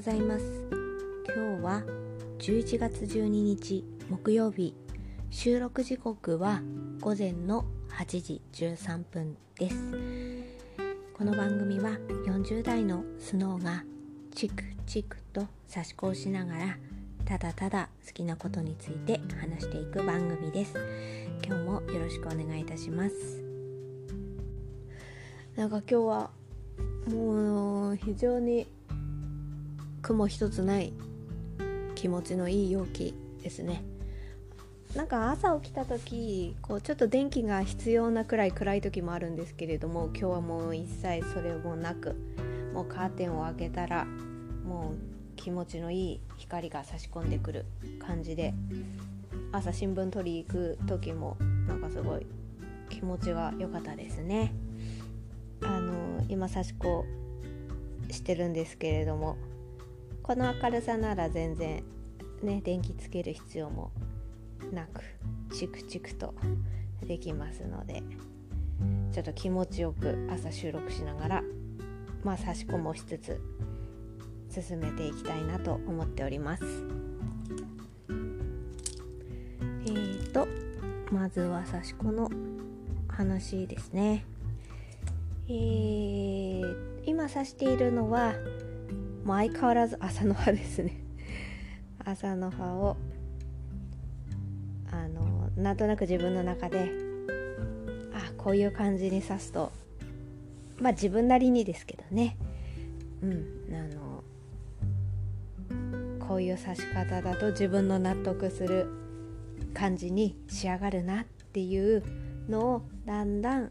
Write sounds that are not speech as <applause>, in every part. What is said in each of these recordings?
ございます。今日は11月12日木曜日。収録時刻は午前の8時13分です。この番組は40代のスノーがチクチクと差し子をしながらただただ好きなことについて話していく番組です。今日もよろしくお願いいたします。なんか今日はもう非常に雲一つない気持ちのいい陽気ですね。なんか朝起きた時こうちょっと電気が必要なくらい暗い時もあるんですけれども今日はもう一切それもなくもうカーテンを開けたらもう気持ちのいい光が差し込んでくる感じで朝新聞取り行く時もなんかすごい気持ちが良かったですね。あの今差し子してるんですけれどもこの明るさなら全然ね電気つける必要もなくチクチクとできますのでちょっと気持ちよく朝収録しながらまあ差し込もしつつ進めていきたいなと思っております。えーとまずは差し子の話ですね。えー、今指しているのはもう相変わらず朝の葉ですね。<laughs> 朝の葉をあのなんとなく自分の中であこういう感じに刺すとまあ自分なりにですけどね。うんあのこういう刺し方だと自分の納得する感じに仕上がるなっていうのをだんだん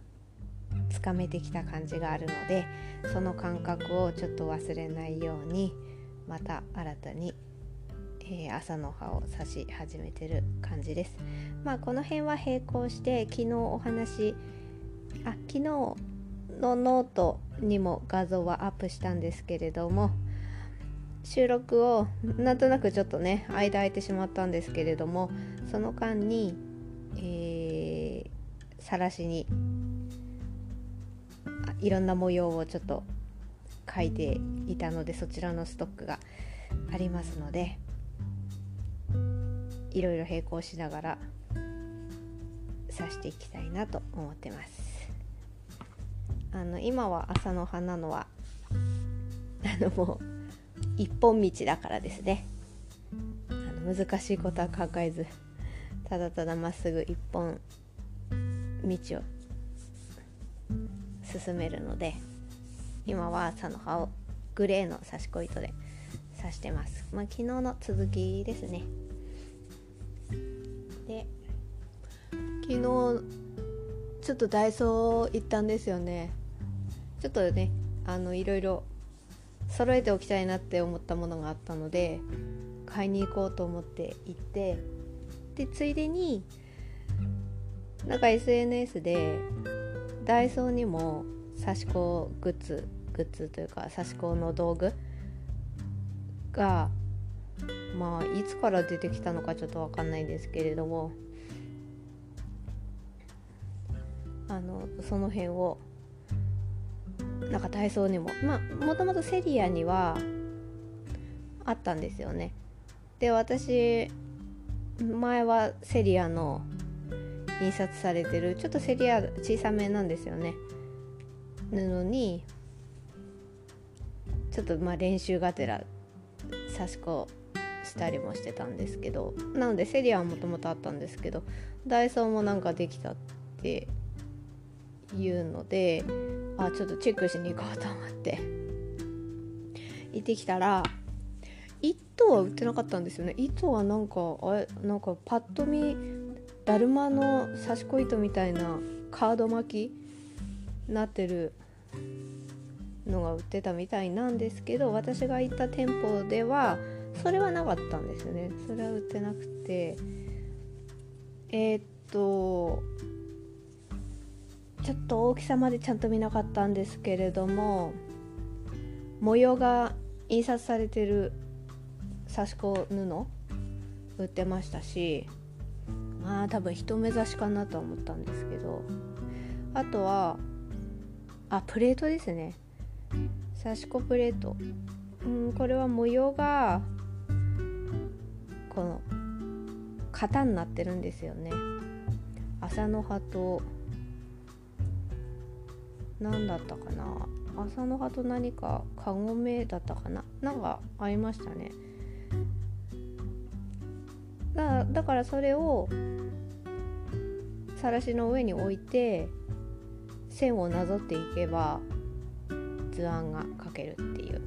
つかめてきた感じがあるのでその感覚をちょっと忘れないようにまた新たに、えー、麻の葉を刺し始めてる感じです。まあこの辺は並行して昨日お話あ昨日のノートにも画像はアップしたんですけれども収録をなんとなくちょっとね間空いてしまったんですけれどもその間にえー、晒しにいろんな模様をちょっと描いていたのでそちらのストックがありますのでいろいろ並行しながら刺していきたいなと思ってます。あの今は朝の花のは <laughs> あのもう一本道だからですね。あの難しいことは考えずただただまっすぐ一本道を進めるので今は朝の葉をグレーの刺し子糸で刺してます、まあ、昨日の続きですね。で昨日ちょっとダイソー行ったんですよね。ちょっとねあのいろいろ揃えておきたいなって思ったものがあったので買いに行こうと思って行ってでついでになんか SNS でダイソーにも刺し子グッズグッズというか刺し子の道具がまあいつから出てきたのかちょっと分かんないんですけれどもあのその辺をなんかダイソーにもまあもともとセリアにはあったんですよね。で私前はセリアの印刷されてるちょっとセリア小さめなんですよね。布にちょっとまあ練習がてら差し子したりもしてたんですけどなのでセリアはもともとあったんですけどダイソーもなんかできたっていうのであちょっとチェックしに行こうと思って。行ってきたら糸は売ってなかったんですよね。糸はなんかあれなんかパッと見だるまの刺し子糸みたいなカード巻きなってるのが売ってたみたいなんですけど私が行った店舗ではそれはなかったんですよね。それは売ってなくて。えー、っとちょっと大きさまでちゃんと見なかったんですけれども模様が印刷されてる刺し子布売ってましたしまあ多分一目指しかなとは思ったんですけど。あとはあプレートですね。刺し子プレート。うんこれは模様がこの型になってるんですよね。朝の葉と何だったかな。朝の葉と何かカゴメだったかな。なんかありましたね。だだからそれをさらしの上に置いて線をなぞっていけば図案が描けるっていう。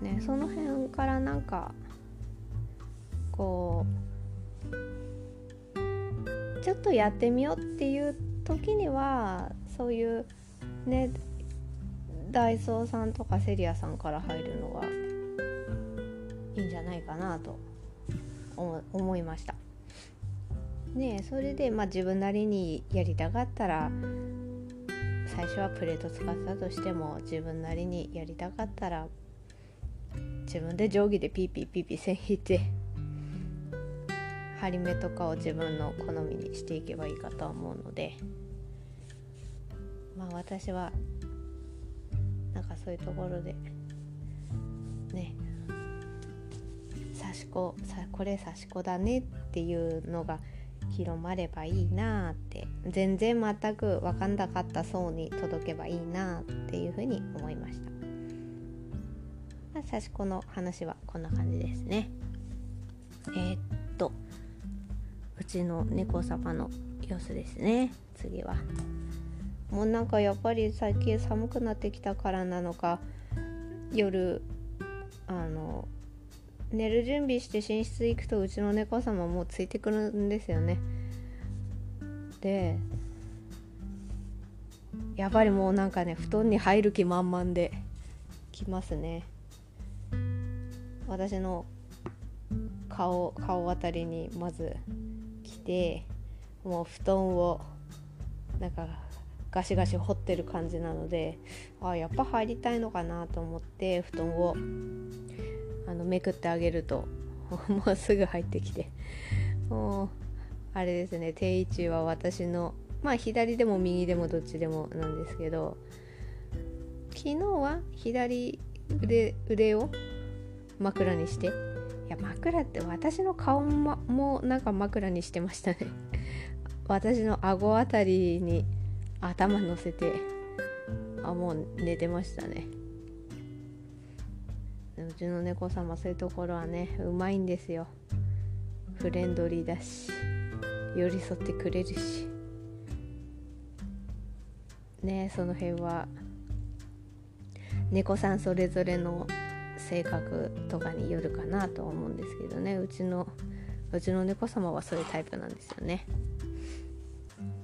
ねその辺からなんかこうちょっとやってみようっていう時にはそういうねダイソーさんとかセリアさんから入るのがいいんじゃないかなと思いました。ねそれでまあ自分なりにやりたかったら最初はプレート使ったとしても自分なりにやりたかったら自分で定規でピーピーピーピー線引いて針目とかを自分の好みにしていけばいいかと思うのでまあ私はなんかそういうところでねし子これ刺し子だねっていうのが広まればいいなって全然全く分かんなかった層に届けばいいなっていうふうに思いました。刺し子の話はこんな感じですね。えー、っとうちの猫様の様子ですね次は。もうなんかやっぱり最近寒くなってきたからなのか夜あの寝る準備して寝室行くとうちの猫様もついてくるんですよね。でやっぱりもうなんかね布団に入る気満々で来ますね。私の顔顔あたりにまず来てもう布団をなんかガシガシ掘ってる感じなのであやっぱ入りたいのかなと思って布団をあのめくってあげると <laughs> もうすぐ入ってきて。もうあれですね定位置は私のまあ左でも右でもどっちでもなんですけど昨日は左腕腕を枕にしていや枕って私の顔ももなんか枕にしてましたね。私の顎あたりに頭乗せてあもう寝てましたね。うちの猫様そういうところはねうまいんですよ。フレンドリーだし寄り添ってくれるし。ねその辺は猫さんそれぞれの性格とかによるかなと思うんですけどね。うちのうちの猫様はそういうタイプなんですよね。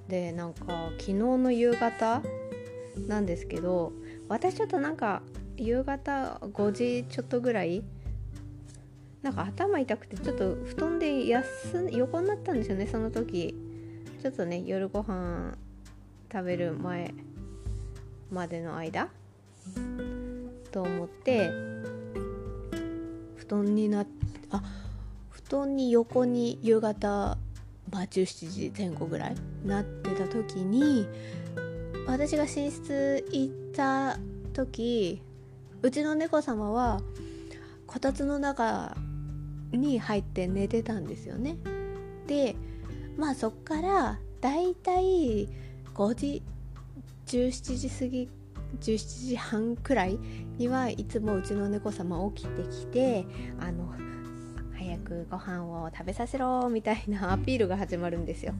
でなんか昨日の夕方なんですけど私ちょっとなんか夕方5時ちょっとぐらい。なんか頭痛くてちょっと布団で休横になったんですよねその時。ちょっとね夜ご飯食べる前までの間。と思って布団になあ布団に横に夕方、まあ、17時前後ぐらいなってた時に私が寝室行った時うちの猫様はこたつの中に入って寝てたんですよね。でまあそっからだいたい5時17時過ぎ17時半くらいにはいつもうちの猫様起きてきてあのくご飯を食べさせろみたいなアピールが始まるんですよ。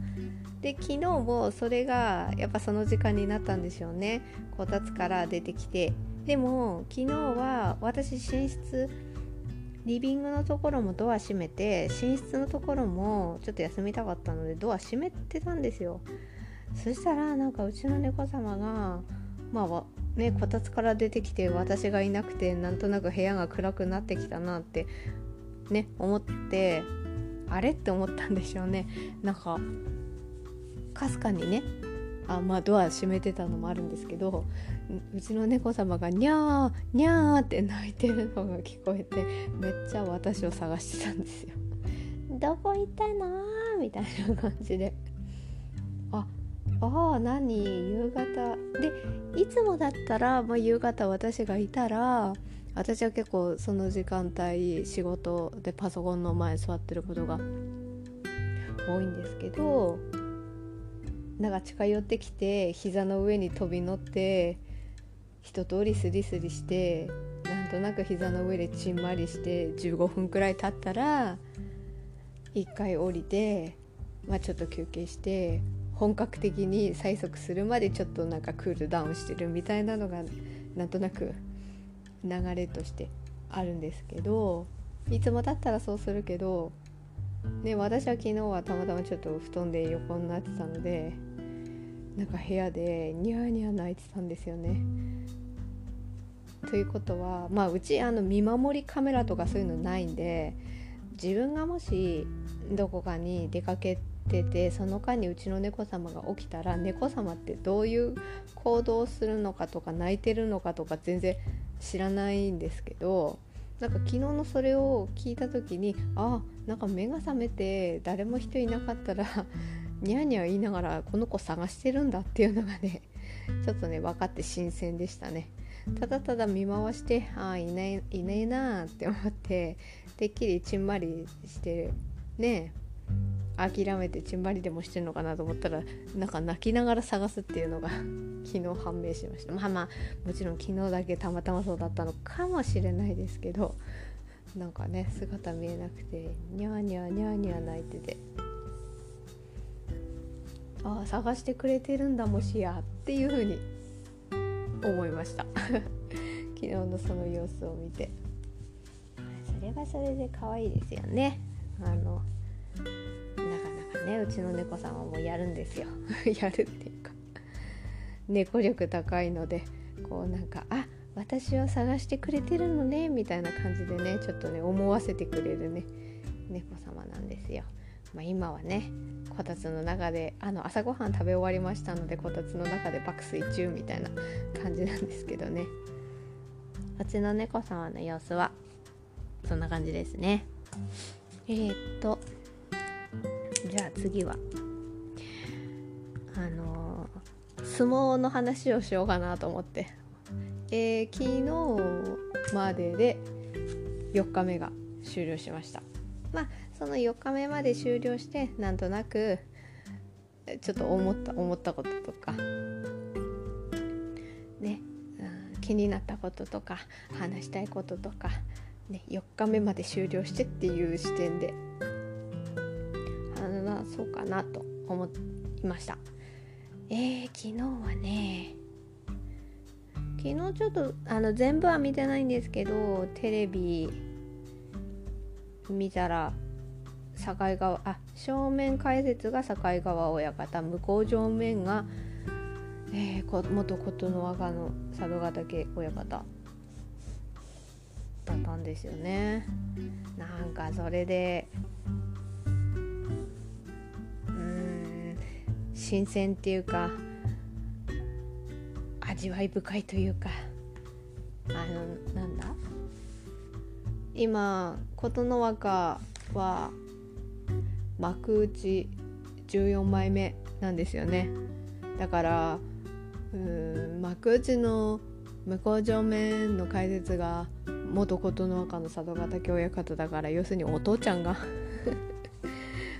で昨日もそれがやっぱその時間になったんでしょうね。こたつから出てきて。でも昨日は私寝室リビングのところもドア閉めて寝室のところもちょっと休みたかったのでドア閉めてたんですよ。そしたらなんかうちの猫様がまあねこたつから出てきて私がいなくてなんとなく部屋が暗くなってきたなってね思ってあれって思ったんでしょうね。なんかかすかにねあまあドア閉めてたのもあるんですけどうちの猫様がニャーニャーって泣いてるのが聞こえてめっちゃ私を探してたんですよ。どこ行ったの？みたいな感じで。あああ何？夕方。でいつもだったら、まあ、夕方私がいたら私は結構その時間帯仕事でパソコンの前座ってることが多いんですけどなんか近寄ってきて膝の上に飛び乗って一通りスリスリしてなんとなく膝の上でちんまりして15分くらい経ったら一回降りて、まあ、ちょっと休憩して本格的に催促するまでちょっとなんかクールダウンしてるみたいなのがなんとなく流れとしてあるんですけどいつもだったらそうするけど、ね、私は昨日はたまたまちょっと布団で横になってたのでなんか部屋でニヤニヤ泣いてたんですよね。ということはまあうちあの見守りカメラとかそういうのないんで自分がもしどこかに出かけててその間にうちの猫様が起きたら猫様ってどういう行動をするのかとか泣いてるのかとか全然知らないんですけどなんか昨日のそれを聞いた時にあなんか目が覚めて誰も人いなかったら <laughs> ニャーニャー言いながらこの子探してるんだっていうのがね <laughs> ちょっとね分かって新鮮でしたね。ただただ見回してああいないいねえなーって思っててっきりちんまりしてね諦めてちんまりでもしてるのかなと思ったらなんか泣きながら探すっていうのが <laughs> 昨日判明しました。まあまあもちろん昨日だけたまたまそうだったのかもしれないですけどなんかね姿見えなくてニャーニャーニャーニャー泣いてて。ああ探してくれてるんだもしやっていう風に思いました。<laughs> 昨日のその様子を見て。それはそれで可愛いですよね。あのねうちの猫さんはもうやるんですよ。<laughs> やるっていうか。猫力高いのでこうなんかあ私を探してくれてるのねみたいな感じでねちょっとね思わせてくれるね猫様なんですよ。まあ、今はねこたつの中であの朝ごはん食べ終わりましたのでこたつの中で爆睡中みたいな感じなんですけどね。こっちの猫様の様子はそんな感じですね。えー、っと次は。あの、相撲の話をしようかなと思って。えー、昨日までで4日目が終了しました。まあその4日目まで終了してなんとなくちょっと思った思ったこととかね、うん、気になったこととか話したいこととか、ね、4日目まで終了してっていう視点でそうかなと思いました。えー、昨日はね昨日ちょっとあの全部は見てないんですけどテレビ見たら境川あ正面解説が境川親方向こう正面が、えー、元琴ノ若の佐渡ヶ嶽親方だったんですよね。なんかそれで新鮮っていうか味わい深いというかあのなんだ？今琴ノ若は幕内14枚目なんですよね。だからうん幕内の向正面の解説が元琴ノ若の佐渡ヶ嶽親方だから要するにお父ちゃんが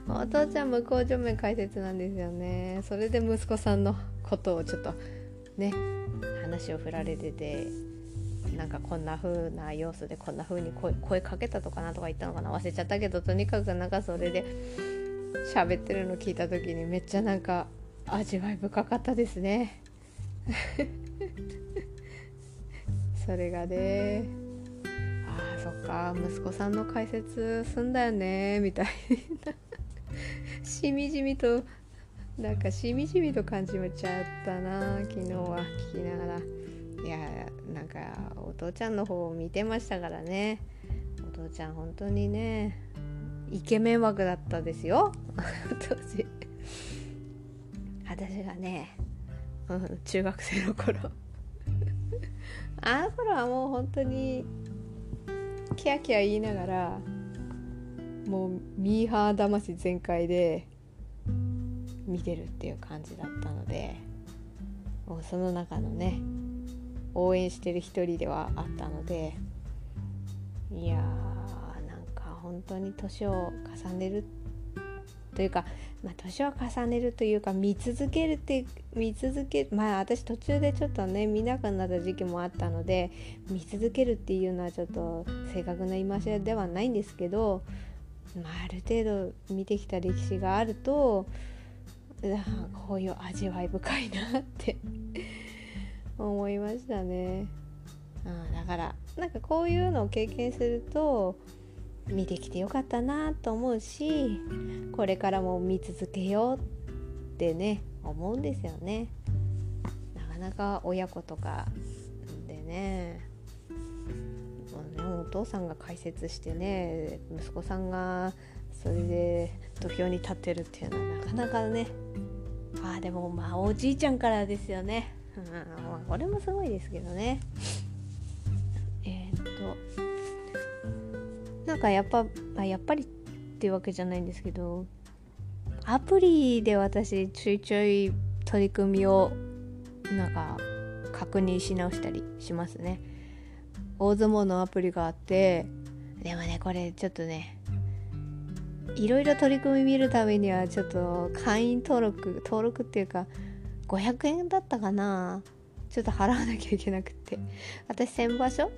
お父ちゃん向正面解説なんですよね。それで息子さんのことをちょっとね話を振られててなんかこんな風な様子でこんな風に声声かけたとかなとか言ったのかな？忘れちゃったけどとにかくなんかそれで喋ってるの聞いた時にめっちゃなんか味わい深かったですね。<laughs> それがねあーそっか息子さんの解説すんだよねみたいな。しみじみとなんかしみじみと感じちゃったな昨日は。聞きながら。いやなんかお父ちゃんの方を見てましたからね。お父ちゃん本当にねイケメン枠だったですよ。当時。私がね、うん、中学生の頃。あの頃はもう本当にキャキャ言いながらもうミーハー魂全開で見てるっていう感じだったのでもうその中のね応援してる一人ではあったのでいやーなんか本当に年を重ねるというか、まあ、年を重ねるというか見続けるって見続けまあ私途中でちょっとね見なくなった時期もあったので見続けるっていうのはちょっと正確な言い回しではないんですけど、まあ、ある程度見てきた歴史があるとこういう味わい深いなって <laughs> 思いましたね。あだからなんかこういうのを経験すると見てきてよかったなと思うしこれからも見続けようってね思うんですよね。なかなか親子とかでねねお父さんが解説してね息子さんがそれで土俵に立ってるっていうのはなかなかねあでもまあおじいちゃんからですよね、うんまあ、これもすごいですけどね。えー、っとなんかやっぱ、あ、やっぱりっていうわけじゃないんですけどアプリで私ちょいちょい取り組みをなんか確認し直したりしますね。大相撲のアプリがあってでもねこれちょっとねいろいろ取り組み見るためにはちょっと会員登録登録っていうか500円だったかな。ちょっと払わなきゃいけなくって。私先場所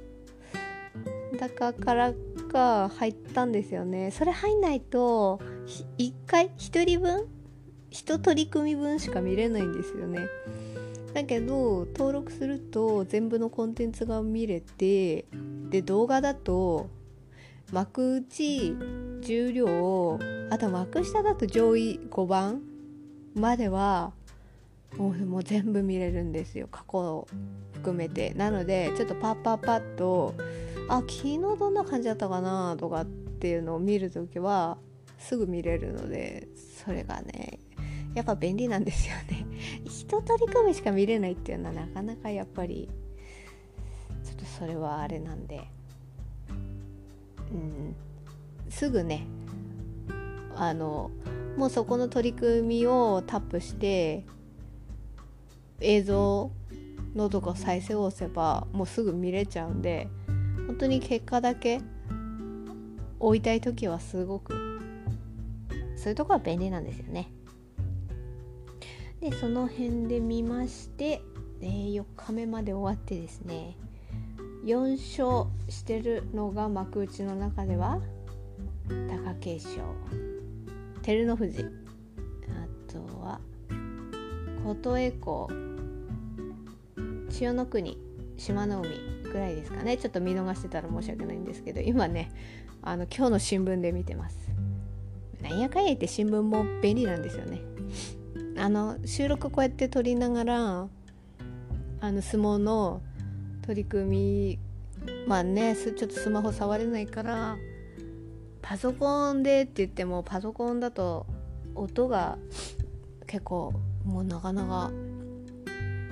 だからか入ったんですよね。それ入んないと1回1人分1取り組み分しか見れないんですよね。だけど登録すると全部のコンテンツが見れてで動画だと幕内重量あと幕下だと上位5番まではもう全部見れるんですよ。過去を含めて。なのでちょっとパッパッパッとあ昨日どんな感じだったかなとかっていうのを見る時はすぐ見れるのでそれがねやっぱ便利なんですよね。<laughs> 一取り組みしか見れないっていうのはなかなかやっぱりちょっとそれはあれなんで。うん。すぐねあのもうそこの取り組みをタップして映像のとこ再生を押せばもうすぐ見れちゃうんで本当に結果だけ追いたい時はすごくそういうとこは便利なんですよね。でその辺で見まして、えー、4日目まで終わってですね4勝してるのが幕内の中では貴景勝照ノ富士。あとは琴恵光千代の国志摩ノ海ぐらいですかね。ちょっと見逃してたら申し訳ないんですけど今ねあの今日の新聞で見てます。なんやかんや言って新聞も便利なんですよね。あの収録こうやって撮りながらあの相撲の取り組みまあねちょっとスマホ触れないからパソコンでって言ってもパソコンだと音が結構もうなかなか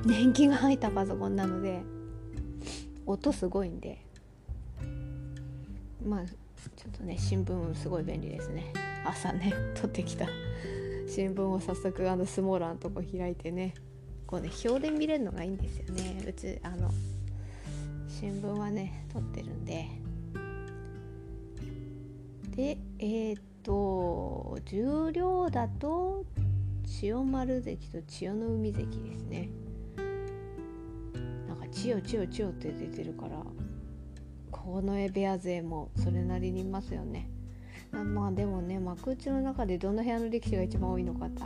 年季が入ったパソコンなので音すごいんでまあちょっとね新聞すごい便利ですね。朝ね撮ってきた。新聞を早速あのスモーラーのとこ開いてねこうね表で見れるのがいいんですよね。うちあの新聞はね撮ってるんで。でえっ、と重量だと千代丸関と千代の海関ですね。なんか千代千代千代って出てるからこの部屋勢もそれなりにいますよね。まあでもね幕内の中でどの部屋の力士が一番多いのかって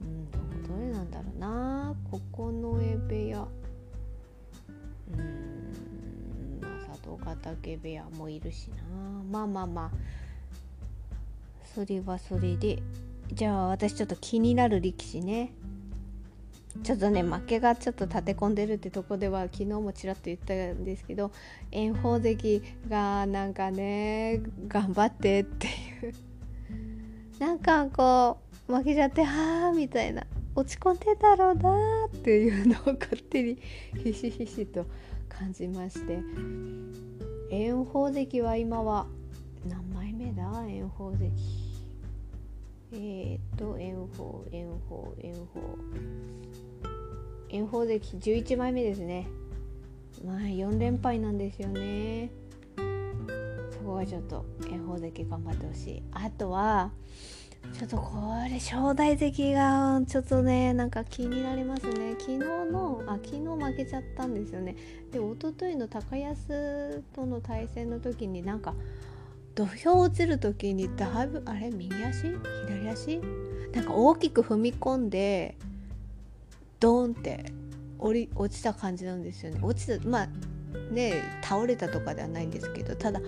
うんどれなんだろうな。九重部屋。うんまあ佐藤ヶ嶽部屋もいるしな。まあまあまあ。それはそれで。じゃあ私ちょっと気になる力士ね。ちょっとね負けがちょっと立て込んでるってとこでは昨日もちらっと言ったんですけど炎鵬関がなんかね頑張ってっていう。なんかこう負けちゃってはあみたいな。落ち込んでたろうなっていうのを勝手にひしひしと感じまして。炎鵬関は今は何枚目だ？炎鵬関。えー、っと炎鵬炎鵬炎鵬炎鵬関11枚目ですね。まあ4連敗なんですよね。そこがちょっと炎鵬関頑張ってほしい。あとはちょっとこれ正代関がちょっとねなんか気になりますね。昨日のあ昨日負けちゃったんですよね。で一昨日の高安との対戦の時になんか土俵落ちる時にだいぶあれ右足？左足？なんか大きく踏み込んでドーンって降り落ちた感じなんですよね。落ちたまあね倒れたとかではないんですけどただ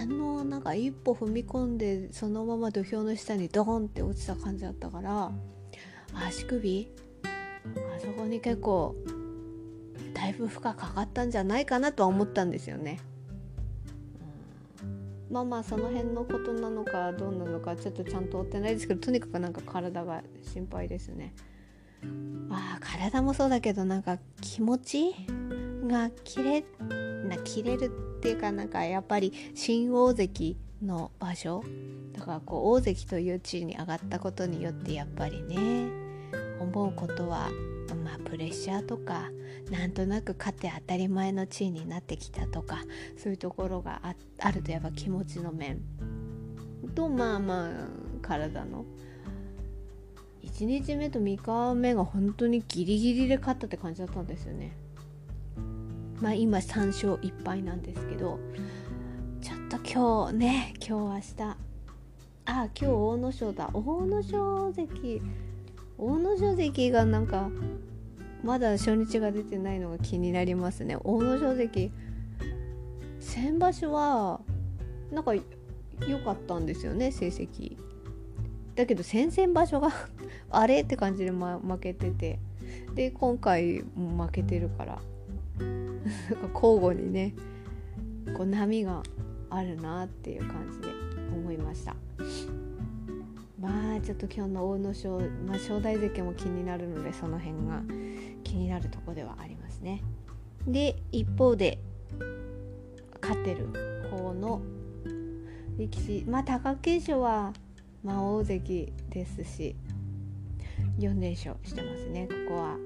あのなんか一歩踏み込んでそのまま土俵の下にドーンって落ちた感じだったから足首？あそこに結構だいぶ負荷かかったんじゃないかなとは思ったんですよね。まあまあその辺のことなのかどうなのかちょっとちゃんと追ってないですけどとにかくなんか体が心配ですね。あ体もそうだけどなんか気持ちが切れな切れるっていうかなんかやっぱり新大関の場所だからこう大関という地位に上がったことによってやっぱりね思うことはまあプレッシャーとかなんとなく勝って当たり前の地位になってきたとかそういうところがあるとやっぱ気持ちの面。とまあまあ体の。1日目と3日目が本当にギリギリで勝ったって感じだったんですよね。まあ今3勝1敗なんですけどちょっと今日ね今日明日。あ今日大野賞だ。大野賞関大野賞関がなんかまだ初日が出てないのが気になりますね。大野賞関。先場所はなんか良かったんですよね成績。だけど先々場所が <laughs> あれって感じで、ま、負けてて。で今回も負けてるから。交互にねこう波があるなっていう感じで思いました。まあちょっと今日の大野賞、まあ、正代関も気になるのでその辺が気になるとこではありますね。で一方で勝ってる方の力士まあ貴景勝はまあ大関ですし4連勝してますねここは。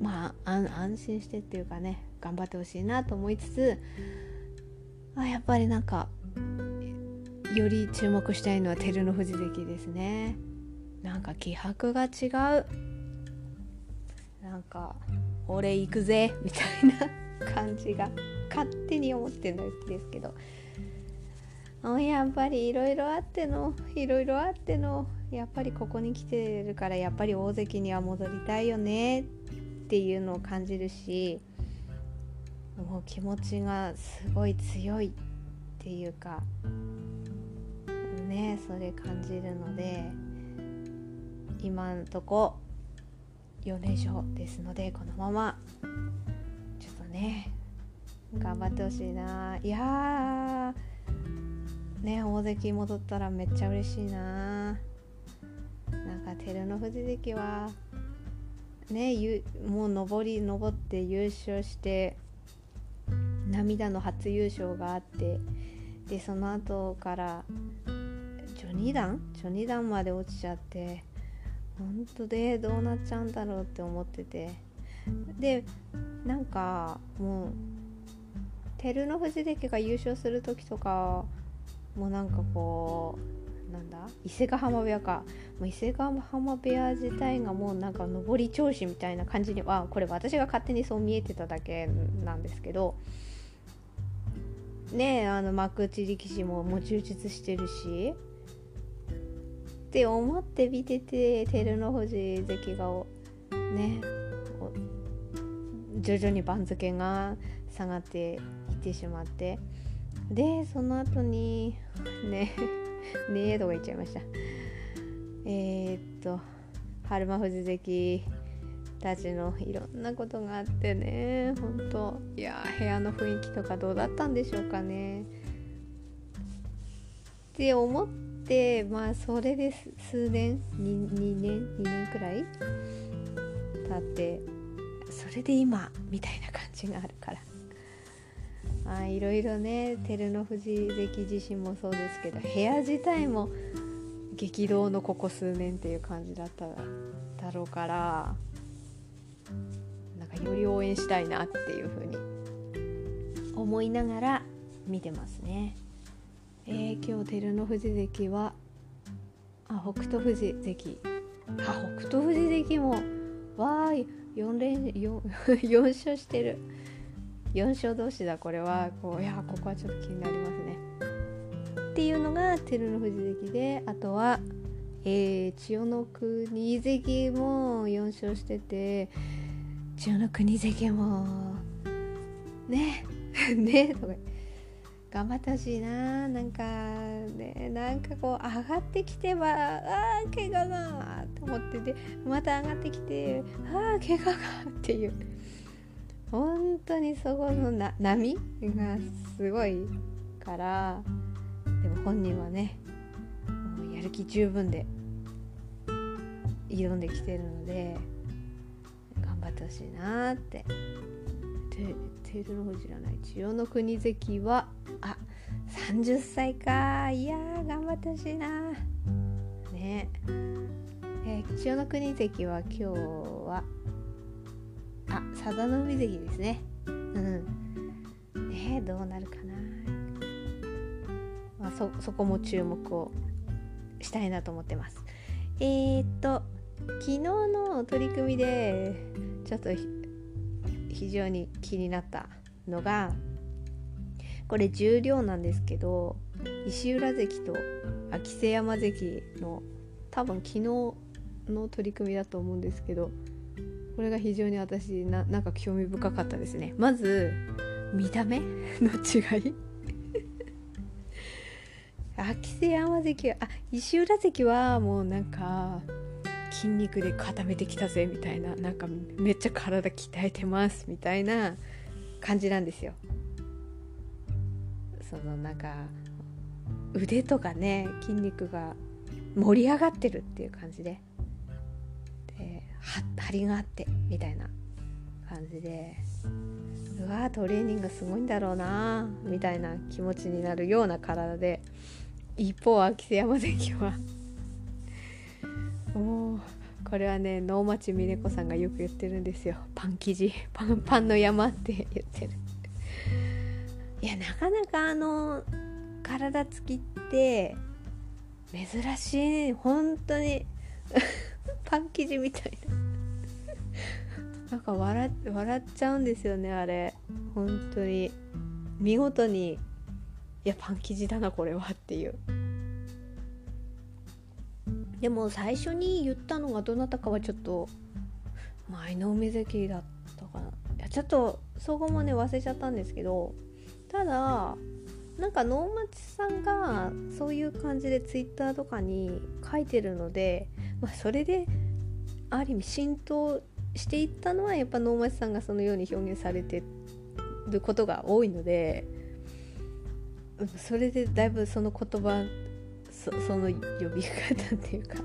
まあ安心してっていうかね頑張ってほしいなと思いつつあやっぱりなんかより注目したいのは照ノ富士関ですね。なんか気迫が違う。なんか「俺行くぜ」みたいな感じが勝手に思ってるんですけど。やっぱりいろいろあってのいろいろあってのやっぱりここに来てるからやっぱり大関には戻りたいよねっていうのを感じるしもう気持ちがすごい強いっていうかねそれ感じるので今んとこ4連勝ですのでこのままちょっとね頑張ってほしいな。いやね大関戻ったらめっちゃ嬉しいな。なんか照ノ富士関はねもう上り上って優勝して涙の初優勝があってでその後から序二段？序二段まで落ちちゃって本当でどうなっちゃうんだろうって思ってて。でなんかもう照ノ富士関が優勝する時とかもうなんかこうなんだ？伊勢ヶ浜部屋か。もう伊勢ヶ浜部屋自体がもうなんか上り調子みたいな感じにはこれ私が勝手にそう見えてただけなんですけど。ねあの幕内力士ももう充実してるし。って思って見てて照ノ富士関がね徐々に番付が下がっていってしまって。でその後にね <laughs> ねえとか言っちゃいました。えー、っと春馬富士関たちのいろんなことがあってね本当いや部屋の雰囲気とかどうだったんでしょうかね。って思ってまあそれで数年 2, 2年2年くらい経ってそれで今みたいな感じがあるからあいろいろね照ノ富士関自身もそうですけど部屋自体も激動のここ数年っていう感じだっただろうからなんかより応援したいなっていう風に思いながら見てますね。えー、今日照ノ富士関はあ北勝富士関。あ北斗富士関もわーい4連 4, 4 <laughs> 勝してる。4勝同士だこれは。こういやここはちょっと気になりますね。っていうのが照ノ富士関であとは、えー、千代の国関も4勝してて千代の国関もね <laughs> ねとか頑張ってほしいななんかねなんかこう上がってきてはああ怪我がって思っててまた上がってきてああ怪我がっていう本当にそこのな波がすごいからでも本人はねもうやる気十分で挑んできてるので頑張ってほしいなって。照ノ富士じゃない千代の国関はあ30歳か。いや頑張ってほしいな。ね。えー、千代の国関は今日はあ佐田の海関ですね。うん。ねどうなるかな、まあ、そそこも注目をしたいなと思ってます。えー、っと昨日の取り組みでちょっと非常に気になったのがこれ重量なんですけど石浦関と秋瀬山関の多分昨日の取り組みだと思うんですけどこれが非常に私ななんか興味深かったですね。まず見た目？<laughs> の違い？<laughs> 秋瀬山関あ石浦関はもうなんか筋肉で固めてきたぜみたいななんかめっちゃ体鍛えてますみたいな感じなんですよ。そのなんか腕とかね筋肉が盛り上がってるっていう感じで。で張りがあってみたいな感じで。うわトレーニングすごいんだろうなみたいな気持ちになるような体で一方秋瀬山関は。おこれはね能町みね子さんがよく言ってるんですよ。パン生地。パンパンの山って言ってる。いやなかなかあの体つきって珍しい本当に。<laughs> パン生地みたいな。なんか笑笑っちゃうんですよねあれ。本当に。見事にいやパン生地だなこれはっていう。でも最初に言ったのがどなたかはちょっと前の海関だったかな。いやちょっとそこもね忘れちゃったんですけどただなんか能町さんがそういう感じでツイッターとかに書いてるので、まあ、それである意味浸透していったのはやっぱ能町さんがそのように表現されてることが多いのでそれでだいぶその言葉そその呼び方っていうか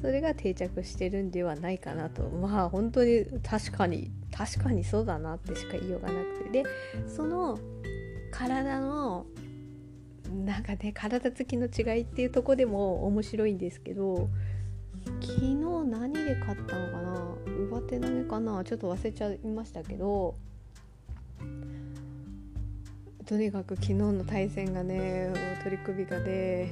それが定着してるんではないかなと。まあ本当に確かに確かにそうだなってしか言いようがなくて。でその体のなんかね体つきの違いっていうとこでも面白いんですけど昨日何で買ったのかな？上手投げかな？ちょっと忘れちゃいましたけどとにかく昨日の対戦がね取り組みがね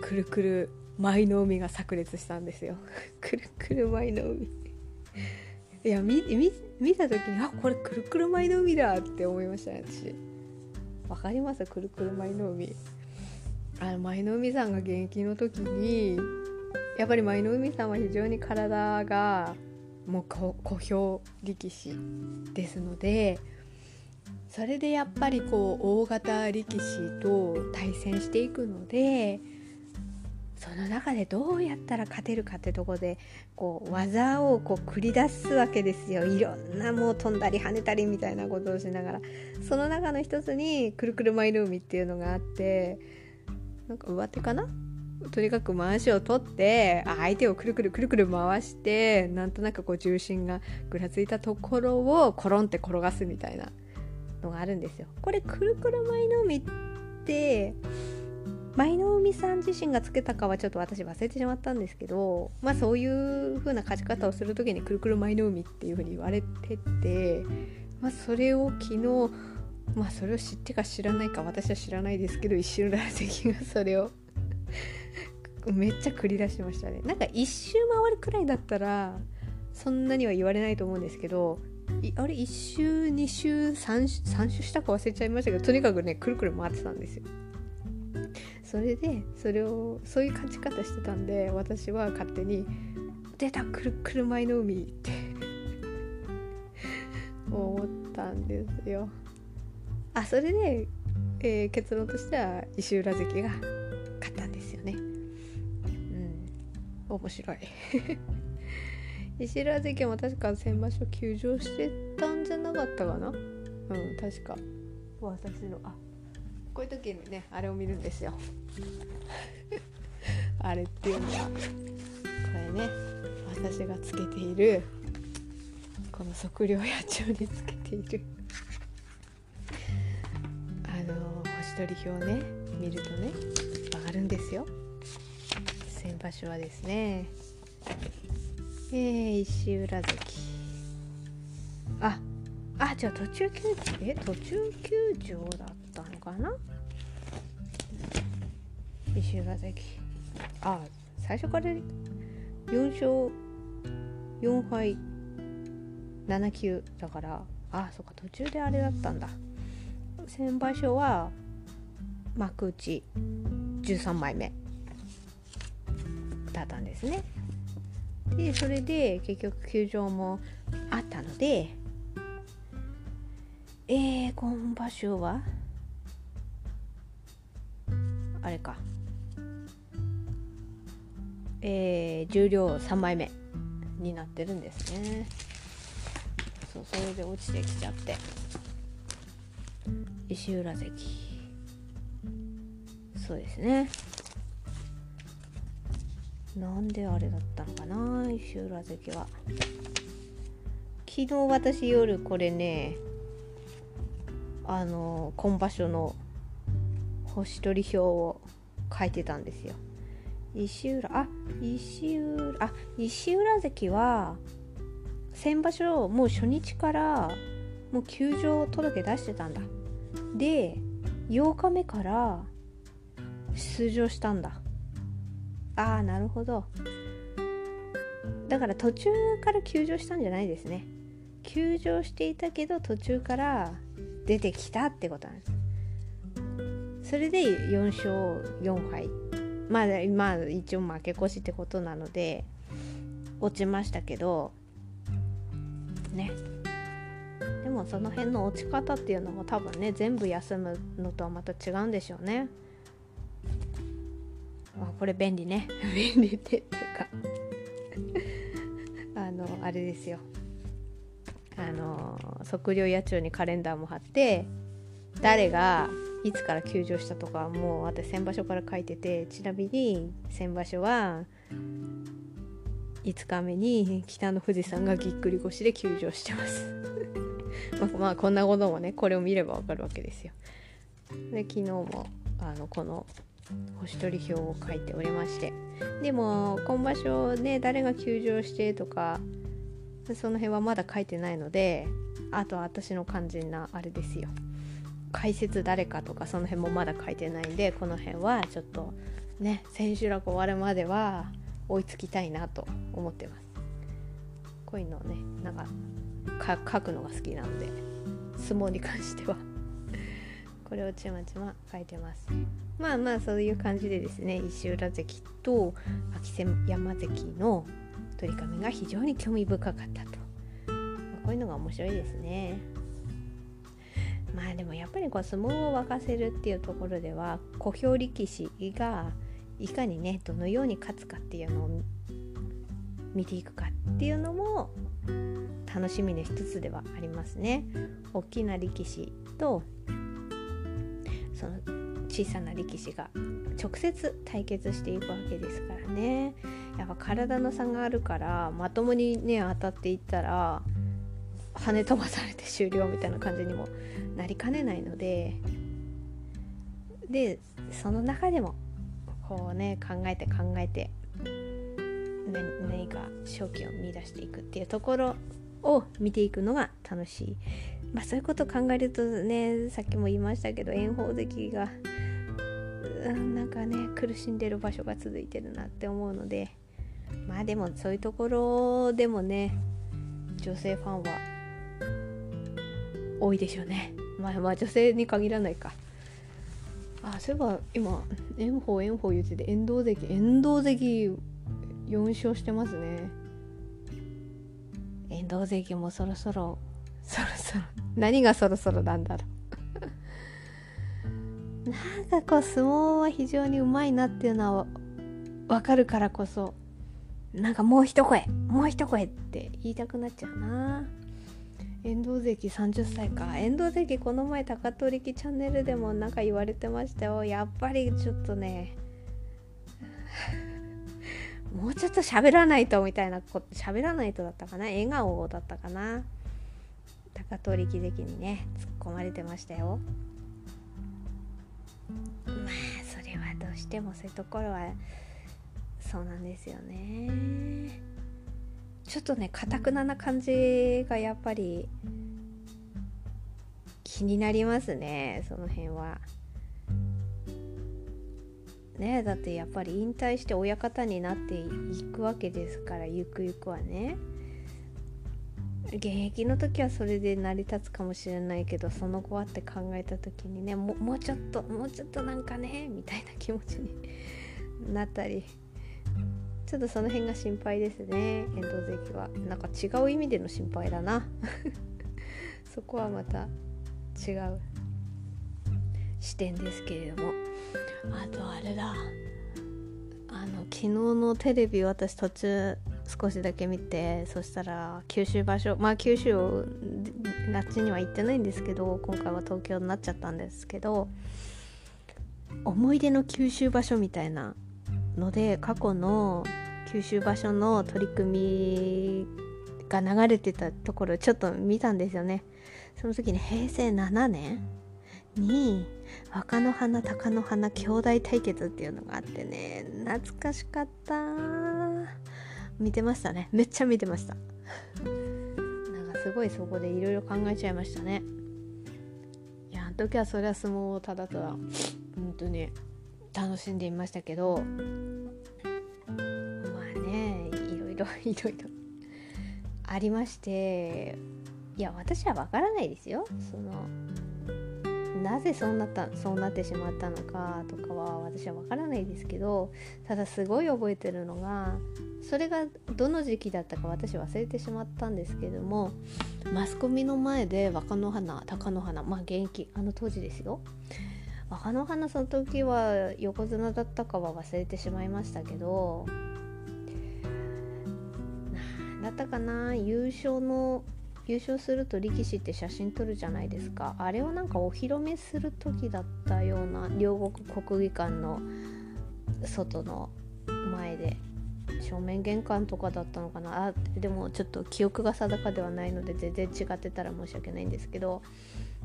くるくる舞の海が炸裂したんですよ。<laughs> くるくる舞の海。いや見見見た時にあこれくるくる舞の海だって思いましたね私。わかります？くるくる舞の海。あの舞の海さんが現役の時にやっぱり舞の海さんは非常に体がもう小兵力士ですのでそれでやっぱりこう大型力士と対戦していくのでその中でどうやったら勝てるかってとこでこう技をこう繰り出すわけですよ。いろんなもう飛んだり跳ねたりみたいなことをしながら。その中の一つにくるくるマイル海っていうのがあってなんか上手かな？とにかく回しを取って相手をくるくるくるくる回してなんとなくこう重心がぐらついたところをコロンって転がすみたいな。のがあるんですよ。これくるくる舞の海って舞の海さん自身がつけたかはちょっと私忘れてしまったんですけどまあそういう風な勝ち方をする時にくるくる舞の海っていう風に言われててまあそれを昨日まあそれを知ってか知らないか私は知らないですけど一瞬ラ関がそれを。<laughs> めっちゃ繰り出しましたね。なんか一周回るくらいだったらそんなには言われないと思うんですけどあれ1周2周 3, 3周したか忘れちゃいましたけどとにかくねくるくる回ってたんですよ。それでそれをそういう感じ方してたんで私は勝手に「出たくるくる舞の海」って <laughs> 思ったんですよ。あそれで、えー、結論としては石浦関が勝ったんですよね。うん。面白い。石浦関も確か先場所休場してたんじゃなかったかな？うん確か。私のあこういう時にねあれを見るんですよ。<laughs> あれっていうのは。これね私がつけているこの測量野鳥につけている。<laughs> あの星取り表をね見るとねわかるんですよ。先場所はですねえー、石浦関ああじゃあ途中休え途中休場だったのかな？石浦関あ最初から4勝4敗7球だから。あそっか途中であれだったんだ。先場所は幕内13枚目だったんですね。でそれで結局休場もあったのでえー、今場所は？あれか。えー、重量3枚目になってるんですね。そうそれで落ちてきちゃって。石浦関。そうですね。なんであれだったのかな石浦関は。昨日私夜これねあの今場所の星取り表を書いてたんですよ。石浦あ石浦あ石浦関は先場所もう初日からもう休場届出してたんだ。で8日目から出場したんだ。ああなるほど。だから途中から休場したんじゃないですね。休場していたけど途中から出てきたってことなんです。それで4勝4敗。まあまあ一応負け越しってことなので落ちましたけど。ね。でもその辺の落ち方っていうのも多分ね全部休むのとはまた違うんでしょうね。あこれ便利ね。便利ってっていうか。<laughs> あのあれですよ。あの測量野鳥にカレンダーも貼って誰がいつから休場したとかもう私先場所から書いててちなみに先場所は5日目に北の富士山がぎっくり腰で休場してます。<laughs> まあ、まあこんなこともねこれを見ればわかるわけですよ。で昨日もあのこの星取り表を書いておりまして。でも今場所ね誰が休場してとかその辺はまだ書いてないのであとは私の肝心なあれですよ。解説誰かとかその辺もまだ書いてないんでこの辺はちょっとね千秋楽終わるまでは追いつきたいなと思ってます。こういうのをねなんか書くのが好きなので相撲に関しては。これをちまちま書いてます。まあまあそういう感じでですね石浦関と秋瀬山関の取り紙が非常に興味深かったと、まあ、こういうのが面白いですねまあでもやっぱりこう相撲を沸かせるっていうところでは小兵力士がいかにねどのように勝つかっていうのを見ていくかっていうのも楽しみの一つではありますね。大きな力士とその小さな力士が直接対決していくわけですからねやっぱ体の差があるからまともにね当たっていったら跳ね飛ばされて終了みたいな感じにもなりかねないのででその中でもこうね考えて考えて何か勝機を見出していくっていうところを見ていくのが楽しい。まあそういうことを考えるとねさっきも言いましたけど炎鵬関がなんかね苦しんでる場所が続いてるなって思うのでまあでもそういうところでもね女性ファンは多いでしょうね。まあまあ女性に限らないか。あそういえば今炎鵬炎鵬言ってて遠藤関遠藤関4勝してますね。遠藤関もそろそろそろそろ。何がそろそろなんだろうなんかこう相撲は非常にうまいなっていうのは分かるからこそなんかもう一声もう一声って言いたくなっちゃうな。遠藤関30歳か。遠藤関この前高取力チャンネルでもなんか言われてましたよ。やっぱりちょっとね <laughs> もうちょっと喋らないとみたいなこと喋らないとだったかな。笑顔だったかな。高取力関にね突っ込まれてましたよ。まあそれはどうしてもそういうところはそうなんですよねちょっとねかたくなな感じがやっぱり気になりますねその辺は。ねだってやっぱり引退して親方になっていくわけですからゆくゆくはね現役の時はそれで成り立つかもしれないけどその後はって考えた時にねもうちょっともうちょっとなんかねみたいな気持ちになったりちょっとその辺が心配ですね。遠藤関は。なんか違う意味での心配だな。<laughs> そこはまた違う視点ですけれども。あとあれだ。あの昨日のテレビ私途中少しだけ見てそしたら九州場所まあ九州夏には行ってないんですけど今回は東京になっちゃったんですけど思い出の九州場所みたいなので過去の九州場所の取り組みが流れてたところちょっと見たんですよね。その時に平成7年に若乃花貴乃花兄弟対決っていうのがあってね懐かしかった見てましたね。めっちゃ見てました。なんかすごいそこでいろいろ考えちゃいましたね。いやあの時はそりゃ相撲をただただ本当に楽しんでいましたけどまあねいろいろ <laughs> いろいろありましていや私は分からないですよ。そのなぜそうなったそうなってしまったのかとかは私は分からないですけどただすごい覚えてるのがそれがどの時期だったか私忘れてしまったんですけどもマスコミの前で若乃花貴乃花まあ現役あの当時ですよ。若乃花その時は横綱だったかは忘れてしまいましたけどだったかな優勝の優勝すると力士って写真撮るじゃないですか。あれをなんかお披露目する時だったような両国国技館の外の前で正面玄関とかだったのかな。あでもちょっと記憶が定かではないので全然違ってたら申し訳ないんですけど。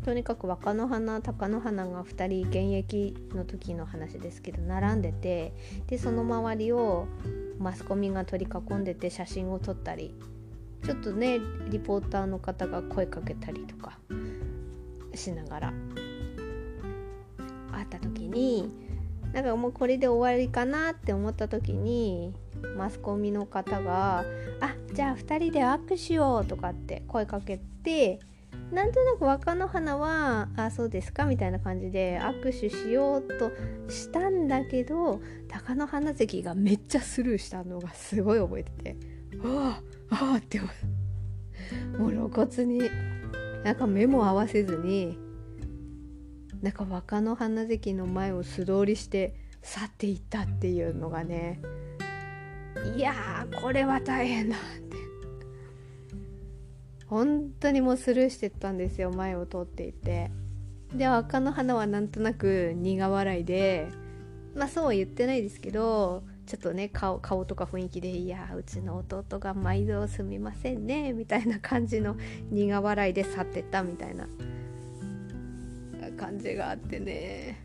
とにかく若乃花貴乃花が2人現役の時の話ですけど並んでてでその周りをマスコミが取り囲んでて写真を撮ったりちょっとねリポーターの方が声かけたりとかしながら会った時になんかもうこれで終わりかなって思った時にマスコミの方が「あじゃあ2人で握手しよう」とかって声かけてなんとなく若乃花は「あそうですか」みたいな感じで握手しようとしたんだけど貴乃花関がめっちゃスルーしたのがすごい覚えてて「ああああ」ってもう露骨になんか目も合わせずになんか若乃花関の前を素通りして去っていったっていうのがねいやこれは大変だって。本当にもうスルーしてったんですよ前を通っていて。で若乃花はなんとなく苦笑いでまあそうは言ってないですけどちょっとね顔顔とか雰囲気で「いやうちの弟が毎度すみませんね」みたいな感じの苦笑いで去ってったみたいな感じがあってね。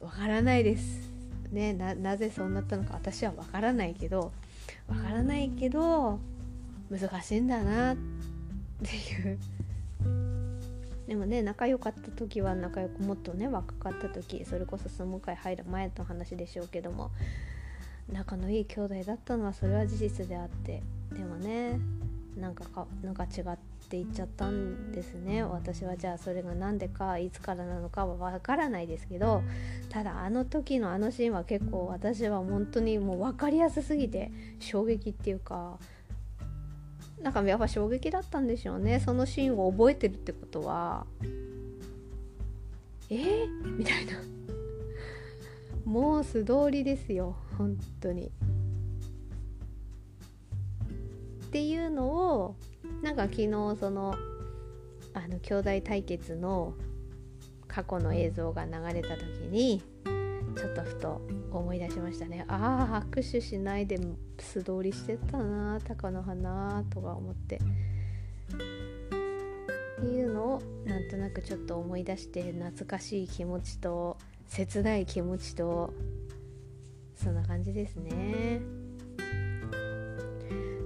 わからないです。ねなぜそうなったのか私はわからないけどわからないけど難しいんだなっていう。でもね仲良かった時は仲良くもっとね若かった時それこそ相撲界入る前の話でしょうけども仲のいい兄弟だったのはそれは事実であってでもねなんかかなんか違っていっちゃったんですね。私はじゃあそれが何でかいつからなのかはわからないですけどただあの時のあのシーンは結構私は本当にもう分かりやすすぎて衝撃っていうかなんかやっぱ衝撃だったんでしょうね。そのシーンを覚えてるってことはえ？ー、みたいな。<laughs> もう素通りですよ。本当に。っていうのをなんか昨日そのあの兄弟対決の過去の映像が流れた時にちょっとふと思い出しましたねああ握手しないで素通りしてたな貴乃花とか思ってっていうのをなんとなくちょっと思い出して懐かしい気持ちと切ない気持ちとそんな感じですね。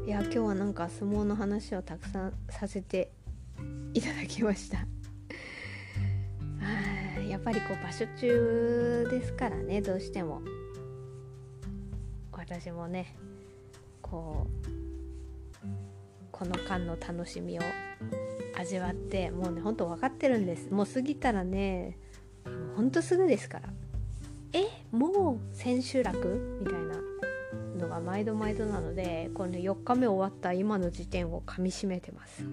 いや今日はなんか相撲の話をたくさんさせていただきました。やっぱりこう場所中ですからねどうしても。私もねこうこの間の楽しみを味わってもうねほんと分かってるんです。もう過ぎたらねほんとすぐですから。え？もう千秋楽みたいなのが毎度毎度なのでこの4日目終わった今の時点をかみしめてます。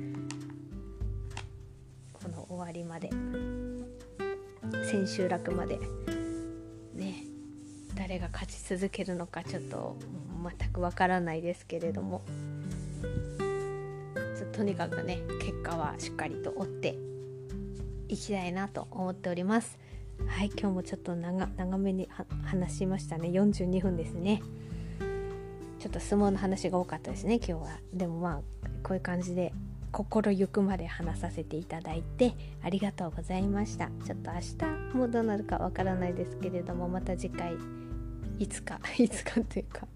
この終わりまで。千秋楽まで。ね誰が勝ち続けるのかちょっと全くわからないですけれども。とにかくね結果はしっかりと追っていきたいなと思っております。はい今日もちょっと長めに話しましたね。42分ですね。ちょっと相撲の話が多かったですね今日は。でもまあこういう感じで心ゆくまで話させていただいてありがとうございました。ちょっと明日もどうなるかわからないですけれどもまた次回いつか <laughs> いつかというか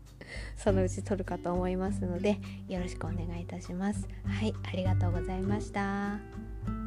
そのうち撮るかと思いますのでよろしくお願いいたします。はいありがとうございました。